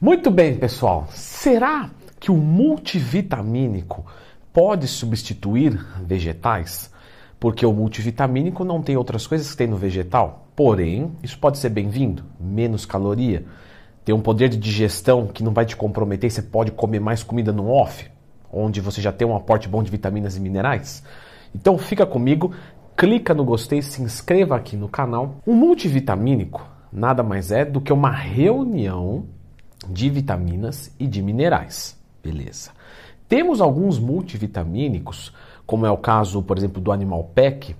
Muito bem, pessoal. Será que o multivitamínico pode substituir vegetais? Porque o multivitamínico não tem outras coisas que tem no vegetal. Porém, isso pode ser bem-vindo, menos caloria, tem um poder de digestão que não vai te comprometer, você pode comer mais comida no off, onde você já tem um aporte bom de vitaminas e minerais. Então fica comigo, clica no gostei, se inscreva aqui no canal. O multivitamínico nada mais é do que uma reunião de vitaminas e de minerais. Beleza. Temos alguns multivitamínicos, como é o caso, por exemplo, do Animal Pack,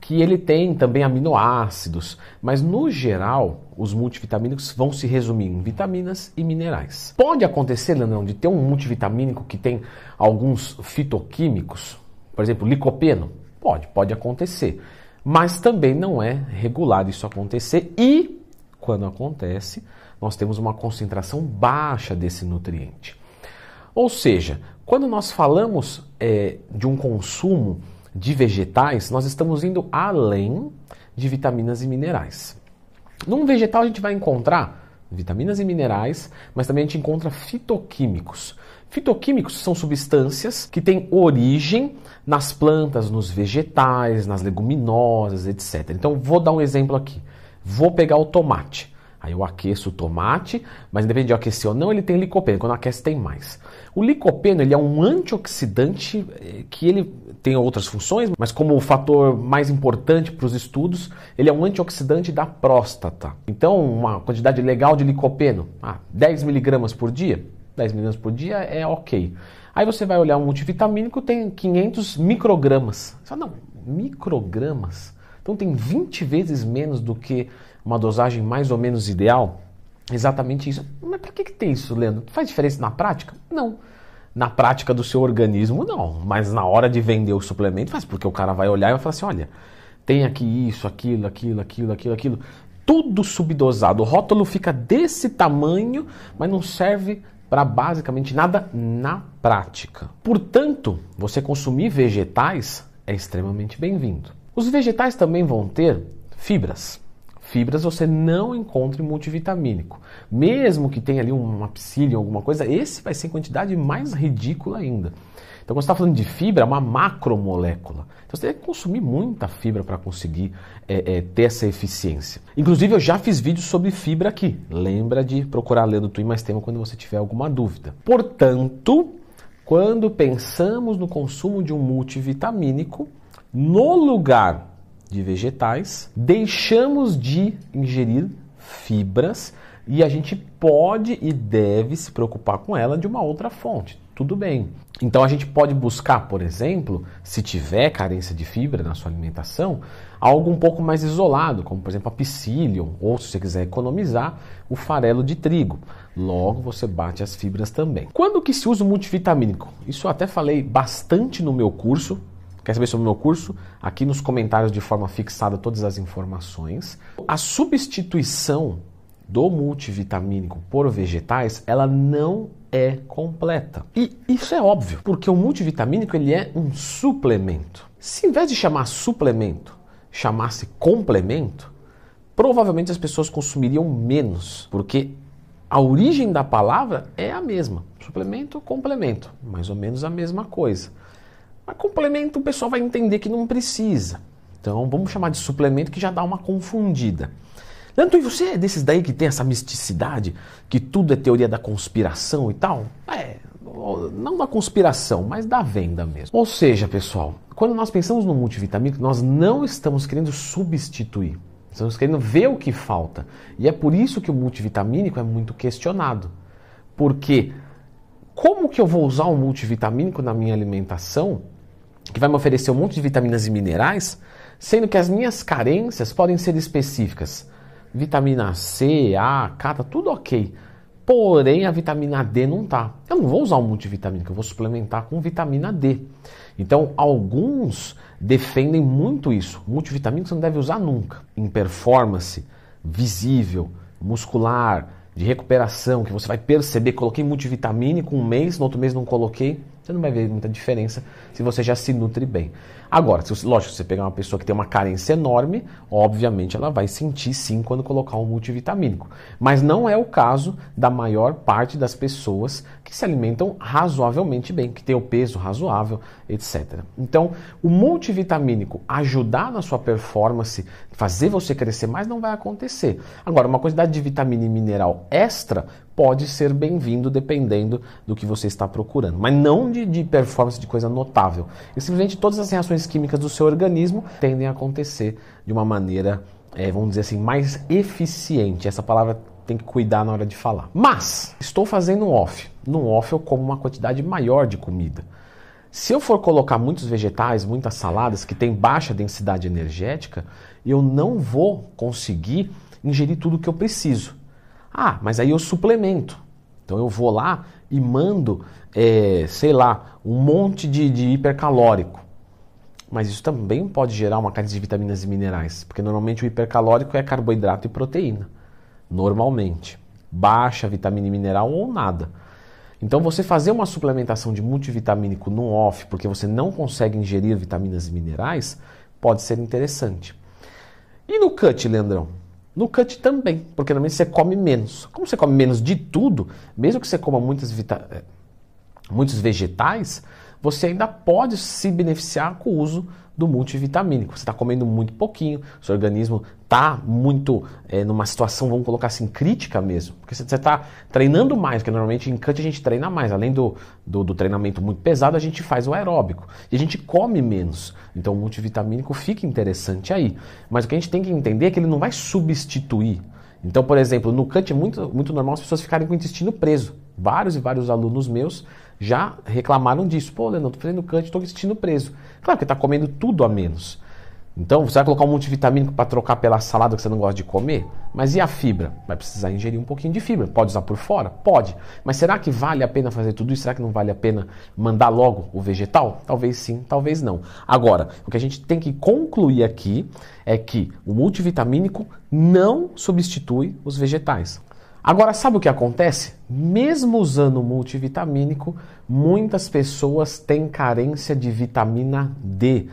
que ele tem também aminoácidos, mas no geral os multivitamínicos vão se resumir em vitaminas e minerais. Pode acontecer, Leandrão, de ter um multivitamínico que tem alguns fitoquímicos, por exemplo, licopeno? Pode, pode acontecer, mas também não é regular isso acontecer e quando acontece, nós temos uma concentração baixa desse nutriente. Ou seja, quando nós falamos é, de um consumo de vegetais, nós estamos indo além de vitaminas e minerais. Num vegetal a gente vai encontrar vitaminas e minerais, mas também a gente encontra fitoquímicos. Fitoquímicos são substâncias que têm origem nas plantas, nos vegetais, nas leguminosas, etc. Então vou dar um exemplo aqui. Vou pegar o tomate. Aí eu aqueço o tomate, mas independente de aquecer ou não, ele tem licopeno. Quando aquece tem mais. O licopeno ele é um antioxidante eh, que ele tem outras funções, mas como o fator mais importante para os estudos, ele é um antioxidante da próstata. Então, uma quantidade legal de licopeno, ah, 10 miligramas por dia, 10 miligramas por dia é ok. Aí você vai olhar um multivitamínico, tem 500 microgramas. Você fala, não, microgramas? Então tem 20 vezes menos do que uma dosagem mais ou menos ideal? Exatamente isso. Mas para que, que tem isso, Leandro? Faz diferença na prática? Não. Na prática do seu organismo, não. Mas na hora de vender o suplemento, faz, porque o cara vai olhar e vai falar assim: olha, tem aqui isso, aquilo, aquilo, aquilo, aquilo, aquilo. Tudo subdosado. O rótulo fica desse tamanho, mas não serve para basicamente nada na prática. Portanto, você consumir vegetais é extremamente bem-vindo. Os vegetais também vão ter fibras. Fibras você não encontra em multivitamínico. Mesmo que tenha ali uma psyllium, alguma coisa, esse vai ser quantidade mais ridícula ainda. Então, quando você está falando de fibra, é uma macromolécula. Então, você tem que consumir muita fibra para conseguir é, é, ter essa eficiência. Inclusive, eu já fiz vídeos sobre fibra aqui. Lembra de procurar ler no Twin Mais Tema quando você tiver alguma dúvida. Portanto, quando pensamos no consumo de um multivitamínico, no lugar de vegetais, deixamos de ingerir fibras e a gente pode e deve se preocupar com ela de uma outra fonte. Tudo bem. Então a gente pode buscar, por exemplo, se tiver carência de fibra na sua alimentação, algo um pouco mais isolado, como por exemplo a psyllium, ou se você quiser economizar, o farelo de trigo. Logo você bate as fibras também. Quando que se usa o multivitamínico? Isso eu até falei bastante no meu curso, Quer saber sobre o meu curso? Aqui nos comentários de forma fixada todas as informações. A substituição do multivitamínico por vegetais, ela não é completa. E isso é óbvio, porque o multivitamínico ele é um suplemento. Se em vez de chamar suplemento, chamasse complemento, provavelmente as pessoas consumiriam menos, porque a origem da palavra é a mesma. Suplemento, complemento, mais ou menos a mesma coisa. Mas complemento o pessoal vai entender que não precisa. Então vamos chamar de suplemento que já dá uma confundida. Leandro, e você é desses daí que tem essa misticidade, que tudo é teoria da conspiração e tal? É, não da conspiração, mas da venda mesmo. Ou seja, pessoal, quando nós pensamos no multivitamínico, nós não estamos querendo substituir. Estamos querendo ver o que falta. E é por isso que o multivitamínico é muito questionado. Porque como que eu vou usar um multivitamínico na minha alimentação que vai me oferecer um monte de vitaminas e minerais, sendo que as minhas carências podem ser específicas. Vitamina C, A, K, tá tudo ok. Porém, a vitamina D não tá. Eu não vou usar um multivitamínico, eu vou suplementar com vitamina D. Então, alguns defendem muito isso. Multivitamínico você não deve usar nunca. Em performance, visível, muscular, de recuperação, que você vai perceber, coloquei multivitamínico um mês, no outro mês não coloquei. Você não vai ver muita diferença se você já se nutre bem. Agora, se, lógico, se você pegar uma pessoa que tem uma carência enorme, obviamente ela vai sentir sim quando colocar um multivitamínico. Mas não é o caso da maior parte das pessoas que se alimentam razoavelmente bem, que tem o peso razoável, etc. Então, o multivitamínico ajudar na sua performance, fazer você crescer mais, não vai acontecer. Agora, uma quantidade de vitamina e mineral extra pode ser bem-vindo dependendo do que você está procurando, mas não de, de, performance de coisa notável. E simplesmente todas as reações químicas do seu organismo tendem a acontecer de uma maneira, é, vamos dizer assim, mais eficiente. Essa palavra tem que cuidar na hora de falar. Mas estou fazendo um off. No off eu como uma quantidade maior de comida. Se eu for colocar muitos vegetais, muitas saladas que têm baixa densidade energética, eu não vou conseguir ingerir tudo o que eu preciso. Ah, mas aí eu suplemento. Então eu vou lá e mando, é, sei lá, um monte de, de hipercalórico. Mas isso também pode gerar uma carência de vitaminas e minerais, porque normalmente o hipercalórico é carboidrato e proteína. Normalmente. Baixa vitamina e mineral ou nada. Então você fazer uma suplementação de multivitamínico no off, porque você não consegue ingerir vitaminas e minerais, pode ser interessante. E no cut, Leandrão? No cut também, porque normalmente você come menos. Como você come menos de tudo, mesmo que você coma muitas vita eh, muitos vegetais, você ainda pode se beneficiar com o uso do multivitamínico. Você está comendo muito pouquinho, seu organismo está muito é, numa situação, vamos colocar assim, crítica mesmo. Porque você está treinando mais, porque normalmente em cut a gente treina mais. Além do, do, do, treinamento muito pesado, a gente faz o aeróbico. E a gente come menos. Então o multivitamínico fica interessante aí. Mas o que a gente tem que entender é que ele não vai substituir. Então, por exemplo, no cut é muito, muito normal as pessoas ficarem com o intestino preso. Vários e vários alunos meus já reclamaram disso. Pô, Leandro, tô fazendo cut, tô com o intestino preso. Claro que está comendo tudo a menos. Então, você vai colocar um multivitamínico para trocar pela salada que você não gosta de comer? Mas e a fibra? Vai precisar ingerir um pouquinho de fibra. Pode usar por fora? Pode. Mas será que vale a pena fazer tudo isso? Será que não vale a pena mandar logo o vegetal? Talvez sim, talvez não. Agora, o que a gente tem que concluir aqui é que o multivitamínico não substitui os vegetais. Agora, sabe o que acontece? Mesmo usando multivitamínico, muitas pessoas têm carência de vitamina D.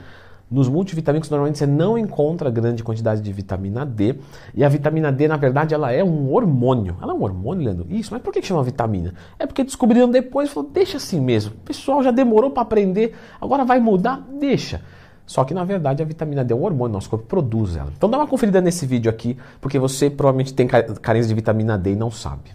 Nos multivitamínicos, normalmente você não encontra grande quantidade de vitamina D. E a vitamina D, na verdade, ela é um hormônio. Ela é um hormônio, Leandro? Isso, mas por que chama vitamina? É porque descobriram depois e falou, deixa assim mesmo. O pessoal já demorou para aprender, agora vai mudar? Deixa. Só que na verdade a vitamina D é um hormônio, nosso corpo produz ela. Então dá uma conferida nesse vídeo aqui, porque você provavelmente tem carência de vitamina D e não sabe.